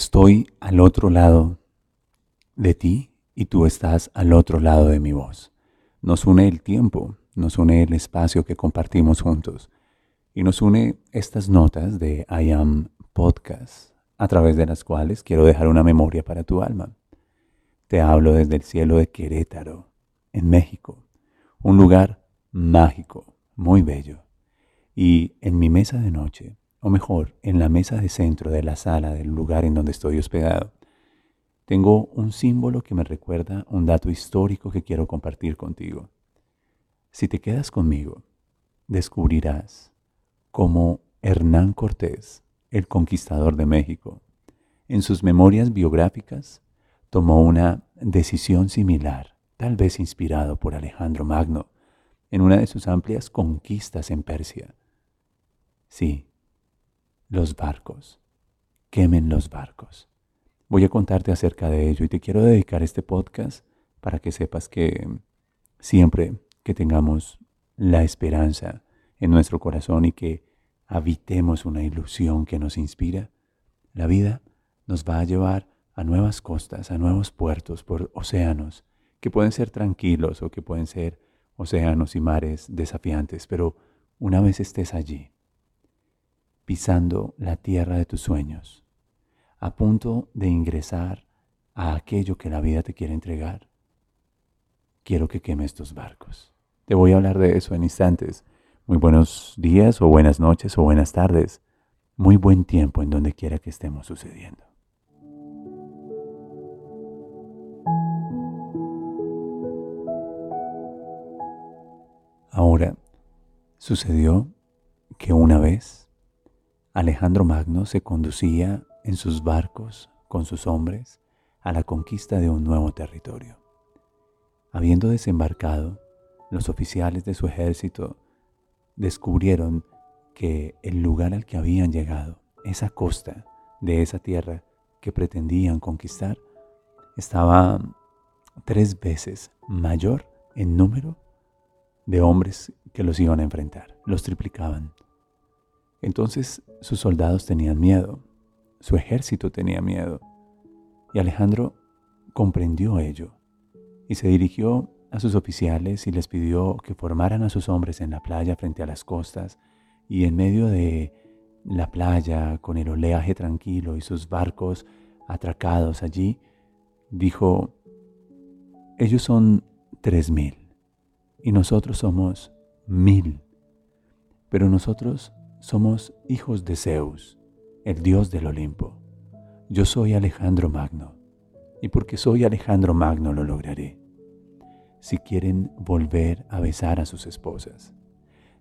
Estoy al otro lado de ti y tú estás al otro lado de mi voz. Nos une el tiempo, nos une el espacio que compartimos juntos y nos une estas notas de I Am Podcast, a través de las cuales quiero dejar una memoria para tu alma. Te hablo desde el cielo de Querétaro, en México, un lugar mágico, muy bello. Y en mi mesa de noche o mejor, en la mesa de centro de la sala del lugar en donde estoy hospedado, tengo un símbolo que me recuerda un dato histórico que quiero compartir contigo. Si te quedas conmigo, descubrirás cómo Hernán Cortés, el conquistador de México, en sus memorias biográficas, tomó una decisión similar, tal vez inspirado por Alejandro Magno, en una de sus amplias conquistas en Persia. Sí, los barcos. Quemen los barcos. Voy a contarte acerca de ello y te quiero dedicar este podcast para que sepas que siempre que tengamos la esperanza en nuestro corazón y que habitemos una ilusión que nos inspira, la vida nos va a llevar a nuevas costas, a nuevos puertos, por océanos, que pueden ser tranquilos o que pueden ser océanos y mares desafiantes, pero una vez estés allí, pisando la tierra de tus sueños, a punto de ingresar a aquello que la vida te quiere entregar. Quiero que quemes tus barcos. Te voy a hablar de eso en instantes. Muy buenos días o buenas noches o buenas tardes. Muy buen tiempo en donde quiera que estemos sucediendo. Ahora, sucedió que una vez Alejandro Magno se conducía en sus barcos con sus hombres a la conquista de un nuevo territorio. Habiendo desembarcado, los oficiales de su ejército descubrieron que el lugar al que habían llegado, esa costa de esa tierra que pretendían conquistar, estaba tres veces mayor en número de hombres que los iban a enfrentar. Los triplicaban. Entonces sus soldados tenían miedo, su ejército tenía miedo, y Alejandro comprendió ello y se dirigió a sus oficiales y les pidió que formaran a sus hombres en la playa frente a las costas y en medio de la playa con el oleaje tranquilo y sus barcos atracados allí, dijo, ellos son tres mil y nosotros somos mil, pero nosotros somos hijos de Zeus, el dios del Olimpo. Yo soy Alejandro Magno, y porque soy Alejandro Magno lo lograré. Si quieren volver a besar a sus esposas,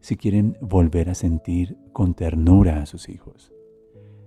si quieren volver a sentir con ternura a sus hijos,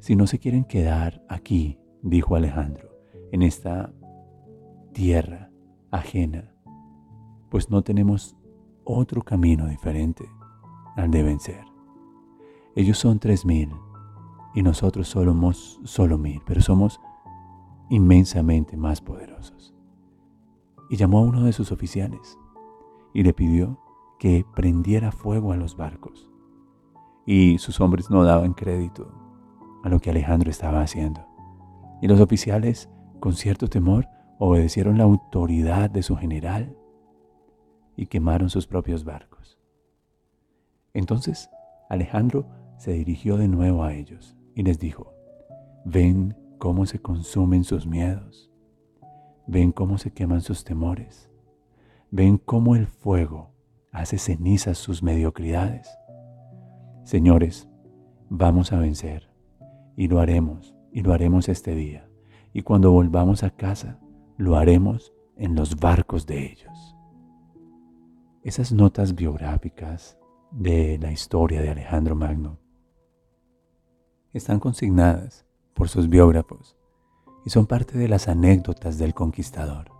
si no se quieren quedar aquí, dijo Alejandro, en esta tierra ajena, pues no tenemos otro camino diferente al de vencer. Ellos son tres mil y nosotros somos solo mil, pero somos inmensamente más poderosos. Y llamó a uno de sus oficiales y le pidió que prendiera fuego a los barcos. Y sus hombres no daban crédito a lo que Alejandro estaba haciendo. Y los oficiales, con cierto temor, obedecieron la autoridad de su general y quemaron sus propios barcos. Entonces Alejandro se dirigió de nuevo a ellos y les dijo, ven cómo se consumen sus miedos, ven cómo se queman sus temores, ven cómo el fuego hace cenizas sus mediocridades. Señores, vamos a vencer y lo haremos y lo haremos este día. Y cuando volvamos a casa, lo haremos en los barcos de ellos. Esas notas biográficas de la historia de Alejandro Magno están consignadas por sus biógrafos y son parte de las anécdotas del conquistador.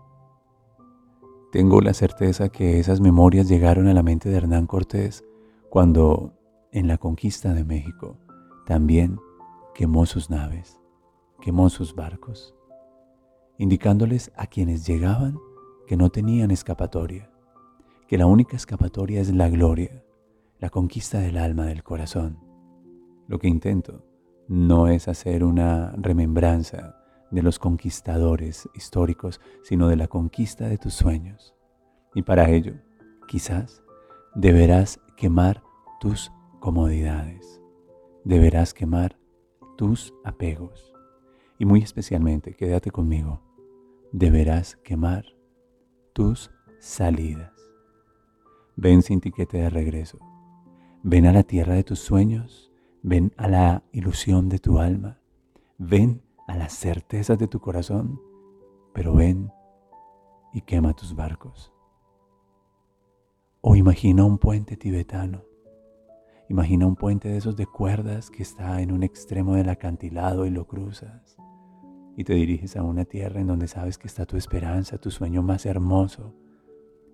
Tengo la certeza que esas memorias llegaron a la mente de Hernán Cortés cuando, en la conquista de México, también quemó sus naves, quemó sus barcos, indicándoles a quienes llegaban que no tenían escapatoria, que la única escapatoria es la gloria, la conquista del alma, del corazón. Lo que intento no es hacer una remembranza de los conquistadores históricos, sino de la conquista de tus sueños. Y para ello, quizás, deberás quemar tus comodidades, deberás quemar tus apegos. Y muy especialmente, quédate conmigo, deberás quemar tus salidas. Ven sin tiquete de regreso. Ven a la tierra de tus sueños Ven a la ilusión de tu alma. Ven a las certezas de tu corazón. Pero ven y quema tus barcos. O imagina un puente tibetano. Imagina un puente de esos de cuerdas que está en un extremo del acantilado y lo cruzas. Y te diriges a una tierra en donde sabes que está tu esperanza, tu sueño más hermoso,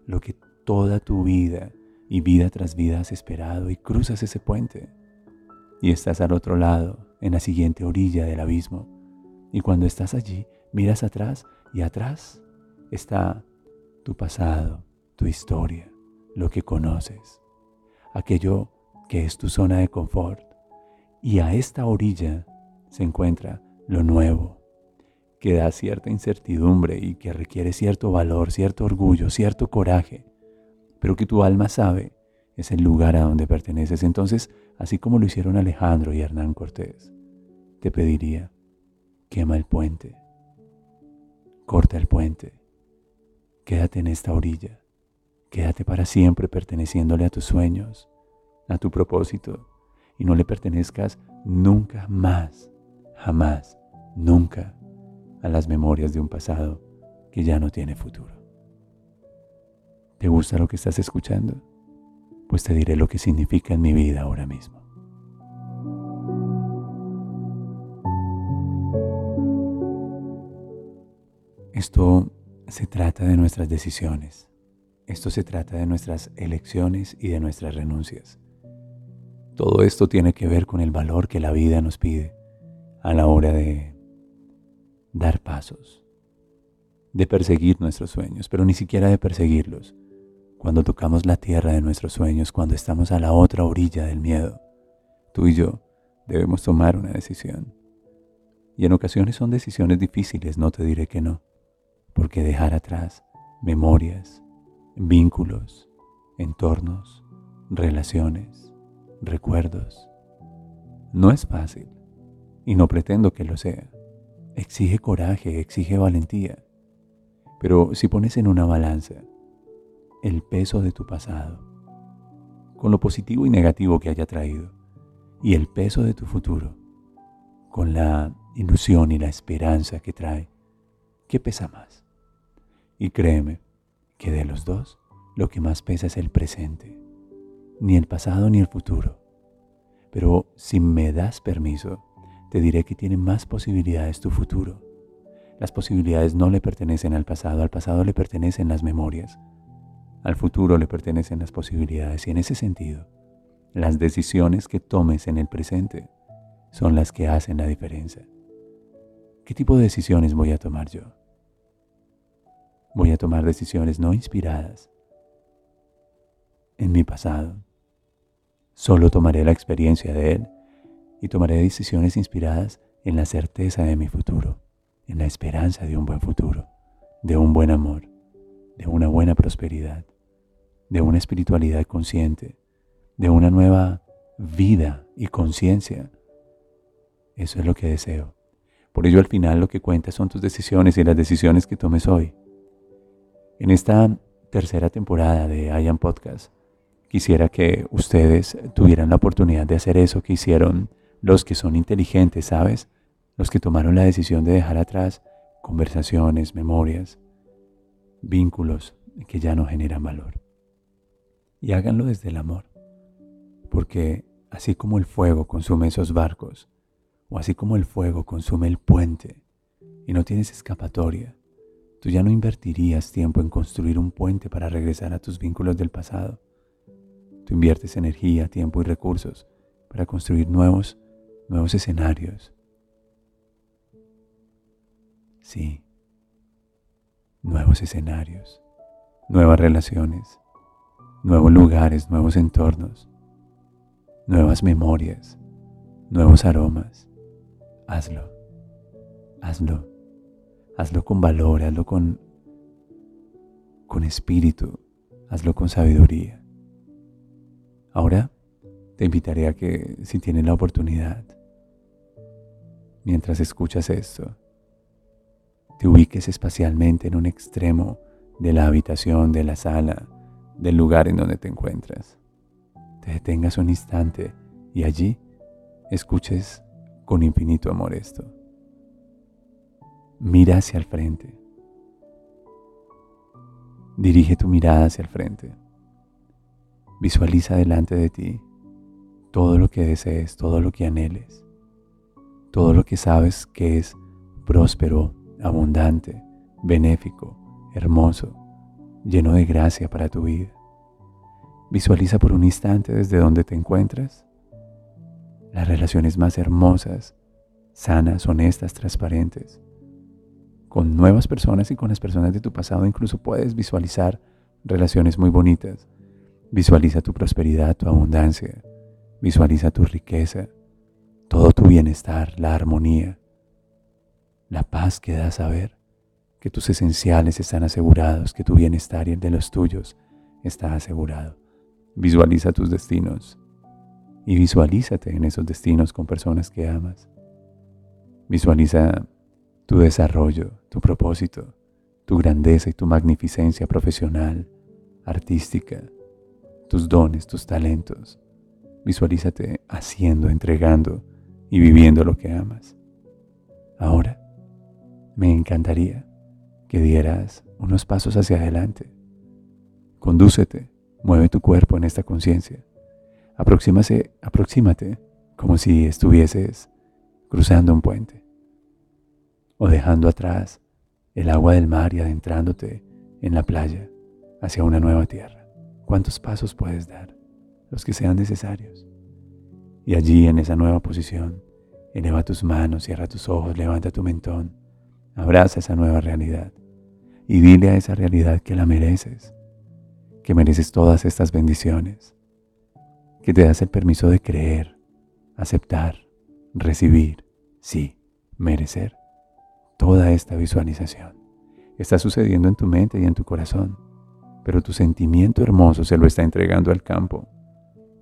lo que toda tu vida y vida tras vida has esperado y cruzas ese puente y estás al otro lado, en la siguiente orilla del abismo. Y cuando estás allí, miras atrás y atrás está tu pasado, tu historia, lo que conoces, aquello que es tu zona de confort. Y a esta orilla se encuentra lo nuevo, que da cierta incertidumbre y que requiere cierto valor, cierto orgullo, cierto coraje, pero que tu alma sabe es el lugar a donde perteneces. Entonces, así como lo hicieron Alejandro y Hernán Cortés, te pediría, quema el puente, corta el puente, quédate en esta orilla, quédate para siempre perteneciéndole a tus sueños, a tu propósito, y no le pertenezcas nunca más, jamás, nunca a las memorias de un pasado que ya no tiene futuro. ¿Te gusta lo que estás escuchando? Pues te diré lo que significa en mi vida ahora mismo. Esto se trata de nuestras decisiones. Esto se trata de nuestras elecciones y de nuestras renuncias. Todo esto tiene que ver con el valor que la vida nos pide a la hora de dar pasos, de perseguir nuestros sueños, pero ni siquiera de perseguirlos, cuando tocamos la tierra de nuestros sueños, cuando estamos a la otra orilla del miedo, tú y yo debemos tomar una decisión. Y en ocasiones son decisiones difíciles, no te diré que no, porque dejar atrás memorias, vínculos, entornos, relaciones, recuerdos, no es fácil y no pretendo que lo sea. Exige coraje, exige valentía. Pero si pones en una balanza el peso de tu pasado, con lo positivo y negativo que haya traído, y el peso de tu futuro, con la ilusión y la esperanza que trae, ¿qué pesa más? Y créeme que de los dos, lo que más pesa es el presente, ni el pasado ni el futuro. Pero si me das permiso, te diré que tiene más posibilidades tu futuro. Las posibilidades no le pertenecen al pasado, al pasado le pertenecen las memorias, al futuro le pertenecen las posibilidades y en ese sentido, las decisiones que tomes en el presente son las que hacen la diferencia. ¿Qué tipo de decisiones voy a tomar yo? Voy a tomar decisiones no inspiradas en mi pasado. Solo tomaré la experiencia de él y tomaré decisiones inspiradas en la certeza de mi futuro, en la esperanza de un buen futuro, de un buen amor, de una buena prosperidad, de una espiritualidad consciente, de una nueva vida y conciencia. Eso es lo que deseo. Por ello al final lo que cuenta son tus decisiones y las decisiones que tomes hoy. En esta tercera temporada de I Podcast, quisiera que ustedes tuvieran la oportunidad de hacer eso que hicieron los que son inteligentes, ¿sabes? Los que tomaron la decisión de dejar atrás conversaciones, memorias, vínculos que ya no generan valor. Y háganlo desde el amor, porque así como el fuego consume esos barcos, o así como el fuego consume el puente, y no tienes escapatoria, tú ya no invertirías tiempo en construir un puente para regresar a tus vínculos del pasado. Tú inviertes energía, tiempo y recursos para construir nuevos, nuevos escenarios. Sí, nuevos escenarios, nuevas relaciones, nuevos lugares, nuevos entornos, nuevas memorias, nuevos aromas. Hazlo, hazlo, hazlo con valor, hazlo con, con espíritu, hazlo con sabiduría. Ahora te invitaré a que si tienes la oportunidad, mientras escuchas esto, te ubiques espacialmente en un extremo de la habitación, de la sala, del lugar en donde te encuentras. Te detengas un instante y allí escuches con infinito amor esto. Mira hacia el frente. Dirige tu mirada hacia el frente. Visualiza delante de ti todo lo que desees, todo lo que anheles, todo lo que sabes que es próspero, abundante, benéfico, hermoso, lleno de gracia para tu vida. Visualiza por un instante desde donde te encuentras las relaciones más hermosas, sanas, honestas, transparentes. Con nuevas personas y con las personas de tu pasado incluso puedes visualizar relaciones muy bonitas. Visualiza tu prosperidad, tu abundancia. Visualiza tu riqueza, todo tu bienestar, la armonía, la paz que da saber que tus esenciales están asegurados, que tu bienestar y el de los tuyos está asegurado. Visualiza tus destinos y visualízate en esos destinos con personas que amas. Visualiza tu desarrollo, tu propósito, tu grandeza y tu magnificencia profesional, artística, tus dones, tus talentos. Visualízate haciendo, entregando y viviendo lo que amas. Ahora, me encantaría que dieras unos pasos hacia adelante. Condúcete, mueve tu cuerpo en esta conciencia. Aproxímate como si estuvieses cruzando un puente o dejando atrás el agua del mar y adentrándote en la playa hacia una nueva tierra. ¿Cuántos pasos puedes dar? Los que sean necesarios. Y allí en esa nueva posición, eleva tus manos, cierra tus ojos, levanta tu mentón Abraza esa nueva realidad y dile a esa realidad que la mereces, que mereces todas estas bendiciones, que te das el permiso de creer, aceptar, recibir, sí, merecer toda esta visualización. Está sucediendo en tu mente y en tu corazón, pero tu sentimiento hermoso se lo está entregando al campo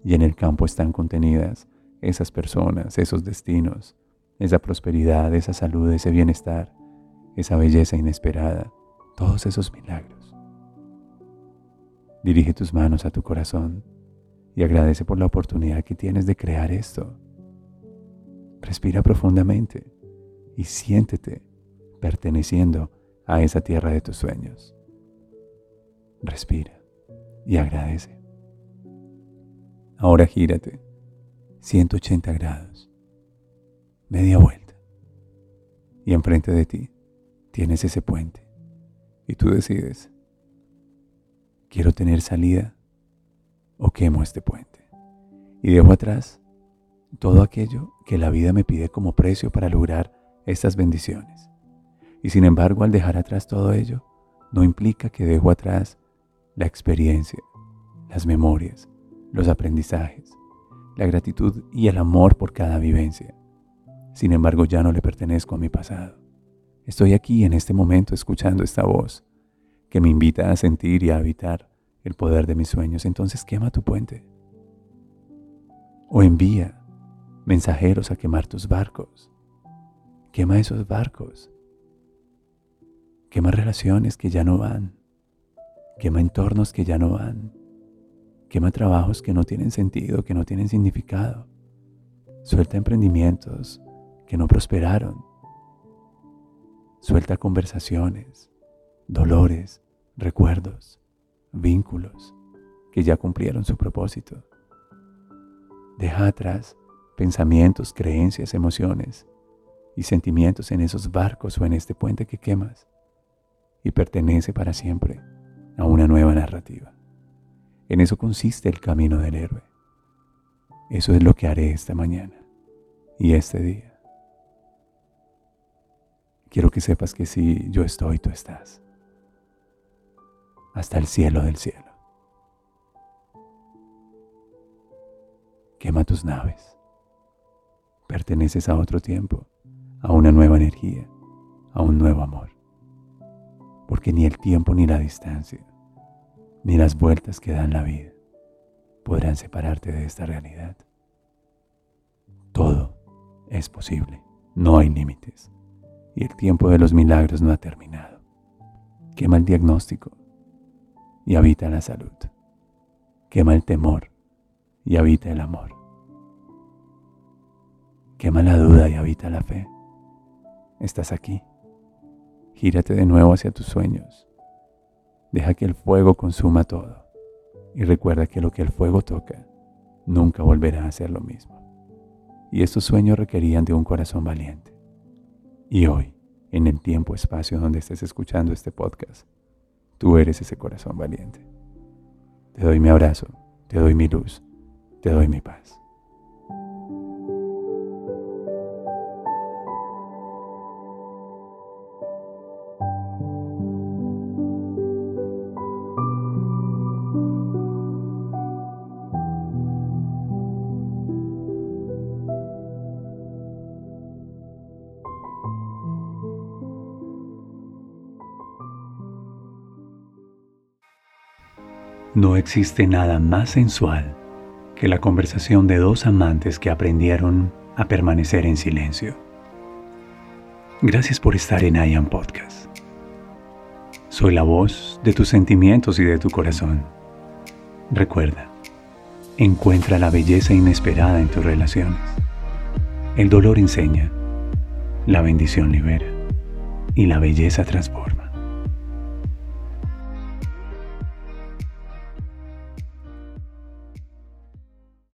y en el campo están contenidas esas personas, esos destinos, esa prosperidad, esa salud, ese bienestar esa belleza inesperada, todos esos milagros. Dirige tus manos a tu corazón y agradece por la oportunidad que tienes de crear esto. Respira profundamente y siéntete perteneciendo a esa tierra de tus sueños. Respira y agradece. Ahora gírate 180 grados, media vuelta, y enfrente de ti tienes ese puente y tú decides, quiero tener salida o quemo este puente y dejo atrás todo aquello que la vida me pide como precio para lograr estas bendiciones. Y sin embargo, al dejar atrás todo ello, no implica que dejo atrás la experiencia, las memorias, los aprendizajes, la gratitud y el amor por cada vivencia. Sin embargo, ya no le pertenezco a mi pasado. Estoy aquí en este momento escuchando esta voz que me invita a sentir y a habitar el poder de mis sueños. Entonces quema tu puente. O envía mensajeros a quemar tus barcos. Quema esos barcos. Quema relaciones que ya no van. Quema entornos que ya no van. Quema trabajos que no tienen sentido, que no tienen significado. Suelta emprendimientos que no prosperaron Suelta conversaciones, dolores, recuerdos, vínculos que ya cumplieron su propósito. Deja atrás pensamientos, creencias, emociones y sentimientos en esos barcos o en este puente que quemas y pertenece para siempre a una nueva narrativa. En eso consiste el camino del héroe. Eso es lo que haré esta mañana y este día. Quiero que sepas que si yo estoy, tú estás. Hasta el cielo del cielo. Quema tus naves. Perteneces a otro tiempo, a una nueva energía, a un nuevo amor. Porque ni el tiempo ni la distancia, ni las vueltas que dan la vida podrán separarte de esta realidad. Todo es posible, no hay límites, y el tiempo de los milagros no ha terminado. Quema el diagnóstico y habita la salud. Quema el temor y habita el amor. Quema la duda y habita la fe. Estás aquí. Gírate de nuevo hacia tus sueños. Deja que el fuego consuma todo. Y recuerda que lo que el fuego toca nunca volverá a ser lo mismo y estos sueños requerían de un corazón valiente. Y hoy, en el tiempo-espacio donde estés escuchando este podcast, tú eres ese corazón valiente. Te doy mi abrazo, te doy mi luz, te doy mi paz. Existe nada más sensual que la conversación de dos amantes que aprendieron a permanecer en silencio. Gracias por estar en I Am Podcast. Soy la voz de tus sentimientos y de tu corazón. Recuerda, encuentra la belleza inesperada en tus relaciones. El dolor enseña, la bendición libera y la belleza transforma.